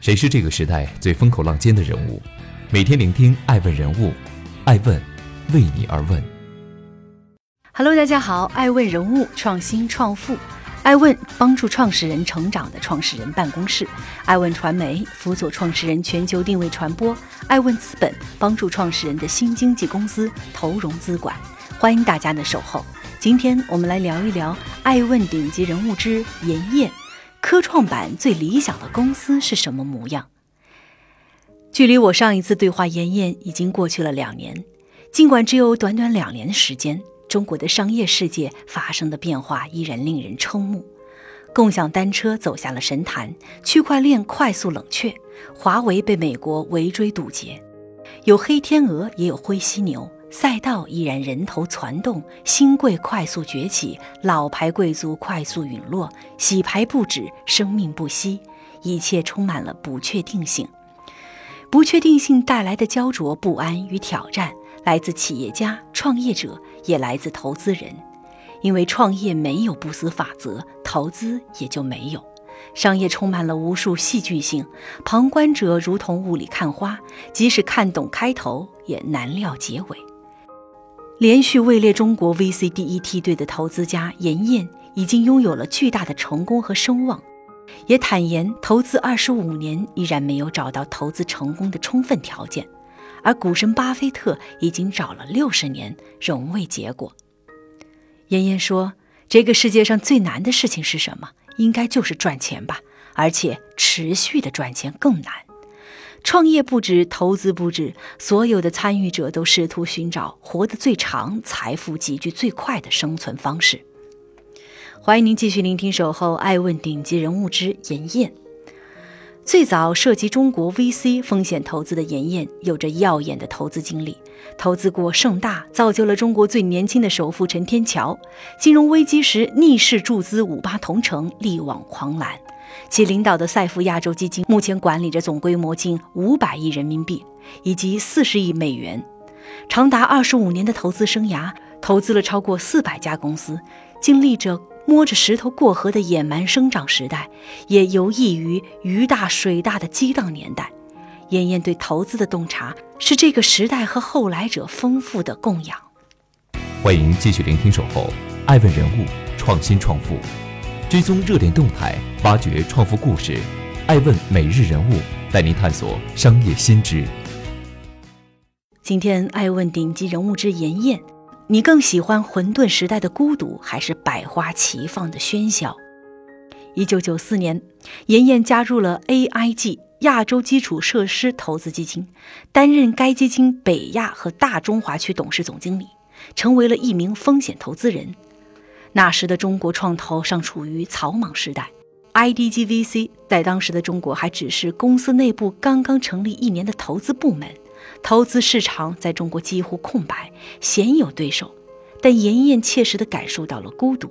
谁是这个时代最风口浪尖的人物？每天聆听爱问人物，爱问为你而问。Hello，大家好，爱问人物创新创富，爱问帮助创始人成长的创始人办公室，爱问传媒辅佐创始人全球定位传播，爱问资本帮助创始人的新经济公司投融资管。欢迎大家的守候。今天我们来聊一聊爱问顶级人物之严燕，科创板最理想的公司是什么模样？距离我上一次对话严燕已经过去了两年，尽管只有短短两年时间，中国的商业世界发生的变化依然令人瞠目。共享单车走下了神坛，区块链快速冷却，华为被美国围追堵截，有黑天鹅也有灰犀牛。赛道依然人头攒动，新贵快速崛起，老牌贵族快速陨落，洗牌不止，生命不息，一切充满了不确定性。不确定性带来的焦灼不安与挑战，来自企业家、创业者，也来自投资人。因为创业没有不死法则，投资也就没有。商业充满了无数戏剧性，旁观者如同雾里看花，即使看懂开头，也难料结尾。连续位列中国 VC 第一梯队的投资家严燕，已经拥有了巨大的成功和声望，也坦言投资二十五年依然没有找到投资成功的充分条件，而股神巴菲特已经找了六十年仍未结果。严燕说：“这个世界上最难的事情是什么？应该就是赚钱吧，而且持续的赚钱更难。”创业不止，投资不止，所有的参与者都试图寻找活得最长、财富集聚最快的生存方式。欢迎您继续聆听《守候爱问顶级人物之严燕》。最早涉及中国 VC 风险投资的严燕，有着耀眼的投资经历，投资过盛大，造就了中国最年轻的首富陈天桥；金融危机时逆势注资五八同城，力挽狂澜。其领导的赛富亚洲基金目前管理着总规模近五百亿人民币以及四十亿美元，长达二十五年的投资生涯，投资了超过四百家公司，经历着摸着石头过河的野蛮生长时代，也游弋于鱼大水大的激荡年代。燕燕对投资的洞察，是这个时代和后来者丰富的供养。欢迎继续聆听《守候爱问人物创新创富》。追踪热点动态，挖掘创富故事，爱问每日人物带您探索商业新知。今天爱问顶级人物之严燕，你更喜欢混沌时代的孤独，还是百花齐放的喧嚣？一九九四年，严燕加入了 AIG 亚洲基础设施投资基金，担任该基金北亚和大中华区董事总经理，成为了一名风险投资人。那时的中国创投尚处于草莽时代，IDG VC 在当时的中国还只是公司内部刚刚成立一年的投资部门，投资市场在中国几乎空白，鲜有对手。但严燕切实地感受到了孤独。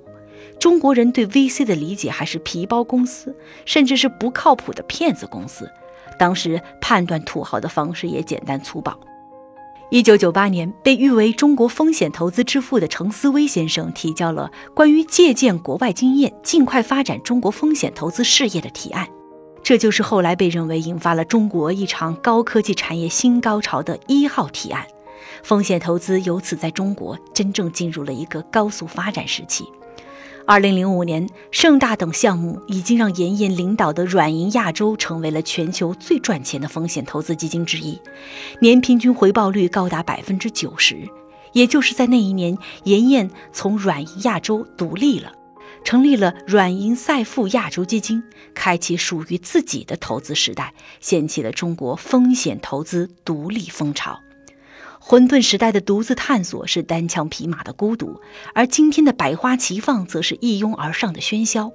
中国人对 VC 的理解还是皮包公司，甚至是不靠谱的骗子公司。当时判断土豪的方式也简单粗暴。一九九八年，被誉为中国风险投资之父的程思威先生提交了关于借鉴国外经验、尽快发展中国风险投资事业的提案，这就是后来被认为引发了中国一场高科技产业新高潮的一号提案。风险投资由此在中国真正进入了一个高速发展时期。二零零五年，盛大等项目已经让严燕领导的软银亚洲成为了全球最赚钱的风险投资基金之一，年平均回报率高达百分之九十。也就是在那一年，严燕从软银亚洲独立了，成立了软银赛富亚洲基金，开启属于自己的投资时代，掀起了中国风险投资独立风潮。混沌时代的独自探索是单枪匹马的孤独，而今天的百花齐放则是一拥而上的喧嚣。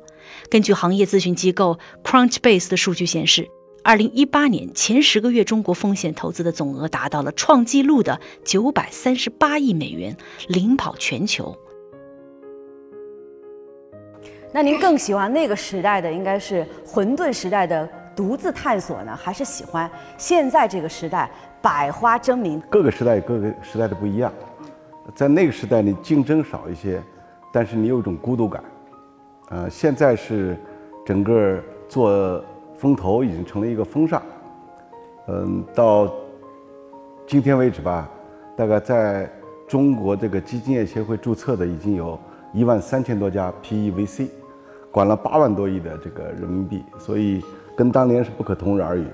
根据行业咨询机构 Crunchbase 的数据显示，二零一八年前十个月，中国风险投资的总额达到了创纪录的九百三十八亿美元，领跑全球。那您更喜欢那个时代的，应该是混沌时代的独自探索呢，还是喜欢现在这个时代？百花争鸣，各个时代有各个时代的不一样。在那个时代，你竞争少一些，但是你有一种孤独感。呃，现在是整个做风投已经成了一个风尚。嗯，到今天为止吧，大概在中国这个基金业协会注册的已经有一万三千多家 PEVC，管了八万多亿的这个人民币，所以跟当年是不可同日而语。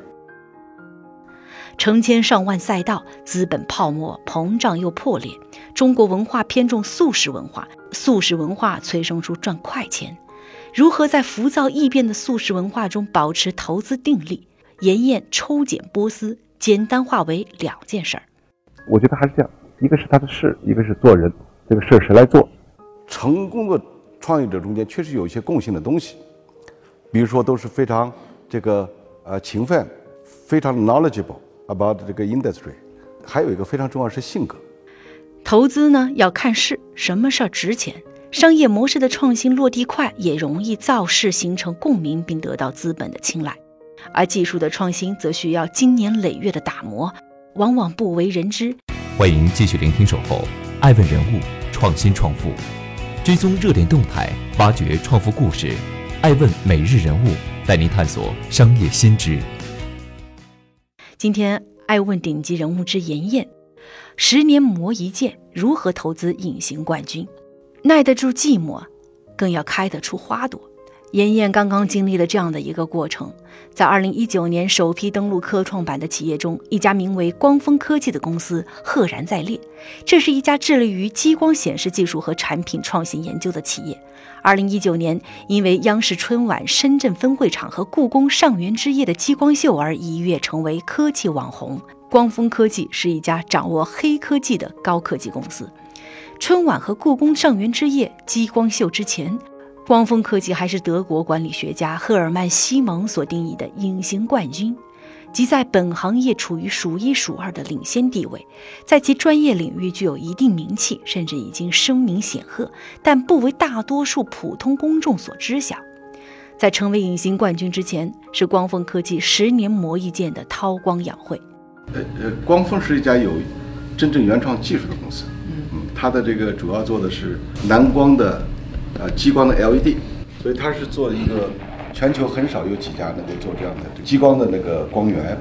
成千上万赛道，资本泡沫膨胀又破裂。中国文化偏重速食文化，速食文化催生出赚快钱。如何在浮躁易变的速食文化中保持投资定力？严燕抽检波斯，简单化为两件事儿。我觉得还是这样，一个是他的事，一个是做人。这个事儿谁来做？成功的创业者中间确实有一些共性的东西，比如说都是非常这个呃勤奋，非常 knowledgeable。About 这个 industry，还有一个非常重要是性格。投资呢要看事，什么事儿值钱？商业模式的创新落地快，也容易造势形成共鸣，并得到资本的青睐。而技术的创新则需要经年累月的打磨，往往不为人知。欢迎继续聆听《守候爱问人物创新创富》，追踪热点动态，挖掘创富故事。爱问每日人物带您探索商业新知。今天爱问顶级人物之妍妍，十年磨一剑，如何投资隐形冠军？耐得住寂寞，更要开得出花朵。妍妍刚刚经历了这样的一个过程，在二零一九年首批登陆科创板的企业中，一家名为光峰科技的公司赫然在列。这是一家致力于激光显示技术和产品创新研究的企业。二零一九年，因为央视春晚深圳分会场和故宫上元之夜的激光秀而一跃成为科技网红。光峰科技是一家掌握黑科技的高科技公司。春晚和故宫上元之夜激光秀之前。光峰科技还是德国管理学家赫尔曼·西蒙所定义的隐形冠军，即在本行业处于数一数二的领先地位，在其专业领域具有一定名气，甚至已经声名显赫，但不为大多数普通公众所知晓。在成为隐形冠军之前，是光峰科技十年磨一剑的韬光养晦。呃呃，光峰是一家有真正原创技术的公司，嗯嗯，它的这个主要做的是蓝光的。呃，激光的 LED，所以它是做一个全球很少有几家能够做这样的激光的那个光源，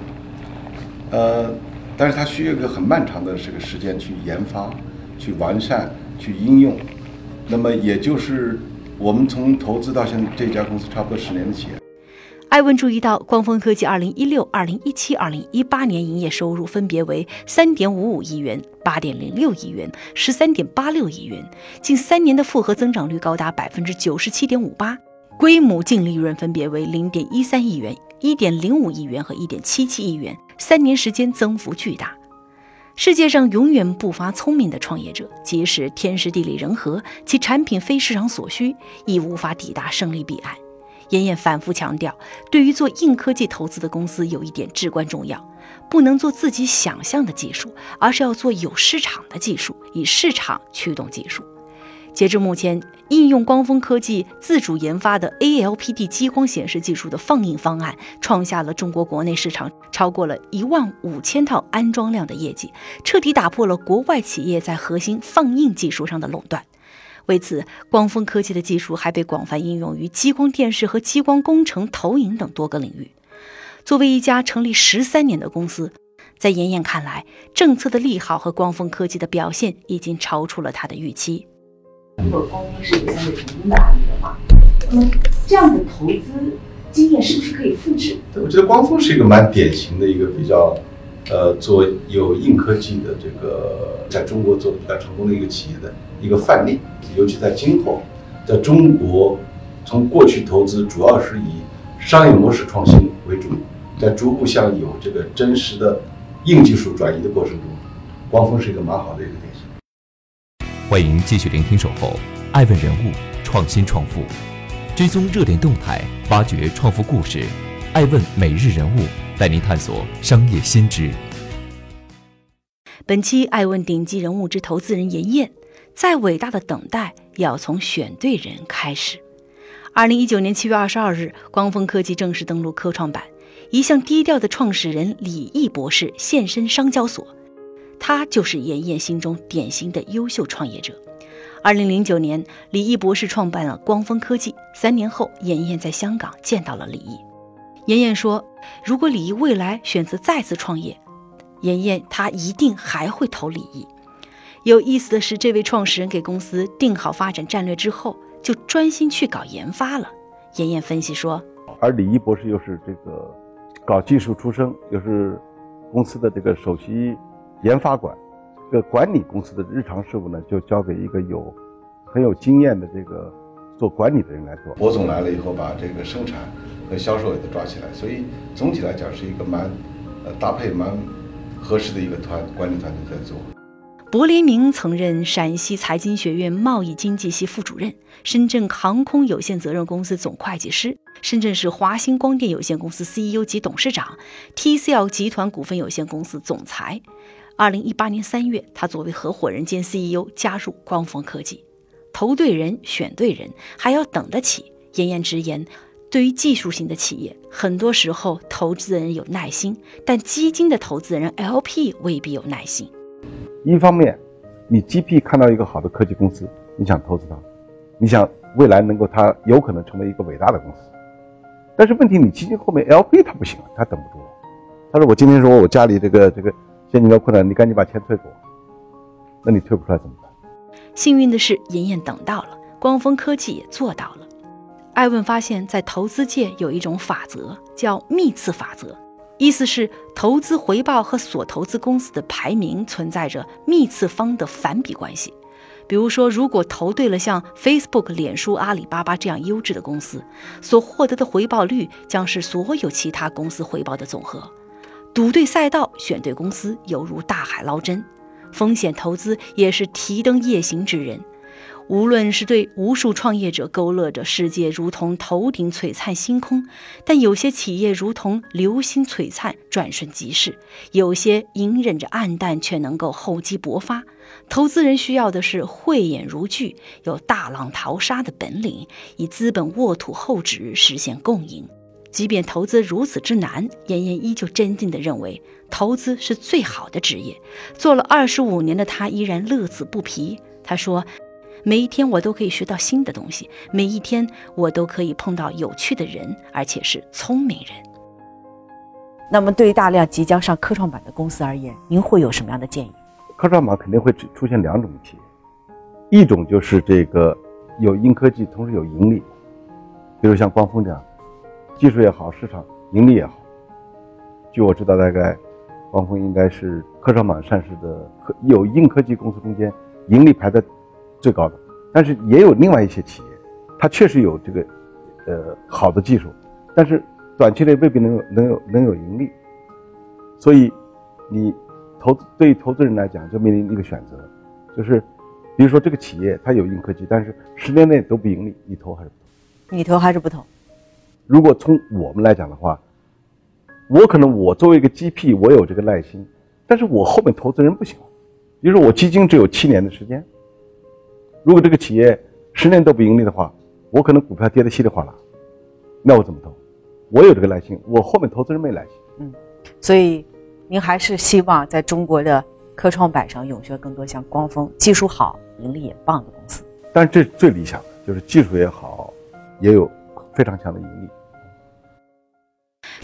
呃，但是它需要一个很漫长的这个时间去研发、去完善、去应用，那么也就是我们从投资到现在这家公司差不多十年的企业。艾文注意到，光峰科技二零一六、二零一七、二零一八年营业收入分别为三点五五亿元、八点零六亿元、十三点八六亿元，近三年的复合增长率高达百分之九十七点五八，规模净利润分别为零点一三亿元、一点零五亿元和一点七七亿元，三年时间增幅巨大。世界上永远不乏聪明的创业者，即使天时地利人和，其产品非市场所需，亦无法抵达胜利彼岸。严燕反复强调，对于做硬科技投资的公司，有一点至关重要，不能做自己想象的技术，而是要做有市场的技术，以市场驱动技术。截至目前，应用光峰科技自主研发的 ALPD 激光显示技术的放映方案，创下了中国国内市场超过了一万五千套安装量的业绩，彻底打破了国外企业在核心放映技术上的垄断。为此，光峰科技的技术还被广泛应用于激光电视和激光工程、投影等多个领域。作为一家成立十三年的公司，在妍妍看来，政策的利好和光峰科技的表现已经超出了他的预期。如果光峰是一个相对成功的案例的话，那么这样的投资经验是不是可以复制？我觉得光峰是一个蛮典型的一个比较，呃，做有硬科技的这个在中国做的比较成功的一个企业的。一个范例，尤其在今后，在中国，从过去投资主要是以商业模式创新为主，在逐步向有这个真实的硬技术转移的过程中，光峰是一个蛮好的一个典型。欢迎继续聆听《守候》，爱问人物，创新创富，追踪热点动态，挖掘创富故事。爱问每日人物带您探索商业新知。本期爱问顶级人物之投资人严燕。再伟大的等待，也要从选对人开始。二零一九年七月二十二日，光峰科技正式登陆科创板，一向低调的创始人李毅博士现身商交所。他就是妍妍心中典型的优秀创业者。二零零九年，李毅博士创办了光峰科技。三年后，妍妍在香港见到了李毅。妍妍说：“如果李毅未来选择再次创业，妍妍她一定还会投李毅。”有意思的是，这位创始人给公司定好发展战略之后，就专心去搞研发了。妍妍分析说：“而李毅博士又是这个搞技术出身，又是公司的这个首席研发官，这个管理公司的日常事务呢，就交给一个有很有经验的这个做管理的人来做。博总来了以后，把这个生产和销售也都抓起来，所以总体来讲是一个蛮呃搭配蛮合适的一个团管理团队在做。”柏林明曾任陕西财经学院贸易经济系副主任，深圳航空有限责任公司总会计师，深圳市华星光电有限公司 CEO 及董事长，TCL 集团股份有限公司总裁。二零一八年三月，他作为合伙人兼 CEO 加入光峰科技。投对人，选对人，还要等得起。妍妍直言，对于技术型的企业，很多时候投资人有耐心，但基金的投资人 LP 未必有耐心。一方面，你 GP 看到一个好的科技公司，你想投资它，你想未来能够它有可能成为一个伟大的公司。但是问题，你基金后面 LP 他不行，他等不住。他说：“我今天说我家里这个这个现金流困难，你赶紧把钱退给我。”那你退不出来怎么办？幸运的是，妍妍等到了，光峰科技也做到了。艾问发现，在投资界有一种法则，叫幂次法则。意思是，投资回报和所投资公司的排名存在着幂次方的反比关系。比如说，如果投对了像 Facebook、脸书、阿里巴巴这样优质的公司，所获得的回报率将是所有其他公司回报的总和。赌对赛道，选对公司，犹如大海捞针；风险投资也是提灯夜行之人。无论是对无数创业者勾勒着世界如同头顶璀璨星空，但有些企业如同流星璀璨，转瞬即逝；有些隐忍着暗淡，却能够厚积薄发。投资人需要的是慧眼如炬、有大浪淘沙的本领，以资本沃土厚植，实现共赢。即便投资如此之难，妍妍依旧坚定地认为，投资是最好的职业。做了二十五年的他依然乐此不疲。他说。每一天我都可以学到新的东西，每一天我都可以碰到有趣的人，而且是聪明人。那么，对于大量即将上科创板的公司而言，您会有什么样的建议？科创板肯定会出现两种企业，一种就是这个有硬科技，同时有盈利，比如像光峰这样，技术也好，市场盈利也好。据我知道，大概光峰应该是科创板上市的科有硬科技公司中间盈利排在。最高的，但是也有另外一些企业，它确实有这个，呃，好的技术，但是短期内未必能有能有能有盈利，所以你投资对于投资人来讲就面临一个选择，就是比如说这个企业它有硬科技，但是十年内都不盈利，你投还是不投？你投还是不投？如果从我们来讲的话，我可能我作为一个 GP，我有这个耐心，但是我后面投资人不行，比如说我基金只有七年的时间。如果这个企业十年都不盈利的话，我可能股票跌得稀里哗啦，那我怎么投？我有这个耐心，我后面投资人没耐心。嗯，所以您还是希望在中国的科创板上涌现更多像光峰技术好、盈利也棒的公司。但是这最理想的就是技术也好，也有非常强的盈利。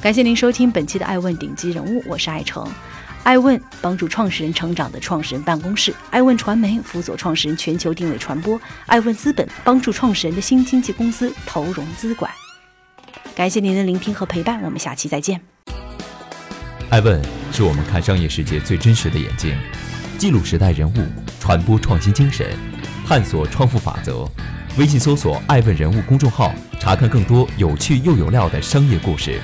感谢您收听本期的《爱问顶级人物》，我是爱成。爱问帮助创始人成长的创始人办公室，爱问传媒辅佐创始人全球定位传播，爱问资本帮助创始人的新经济公司投融资管。感谢您的聆听和陪伴，我们下期再见。爱问是我们看商业世界最真实的眼睛，记录时代人物，传播创新精神，探索创富法则。微信搜索“爱问人物”公众号，查看更多有趣又有料的商业故事。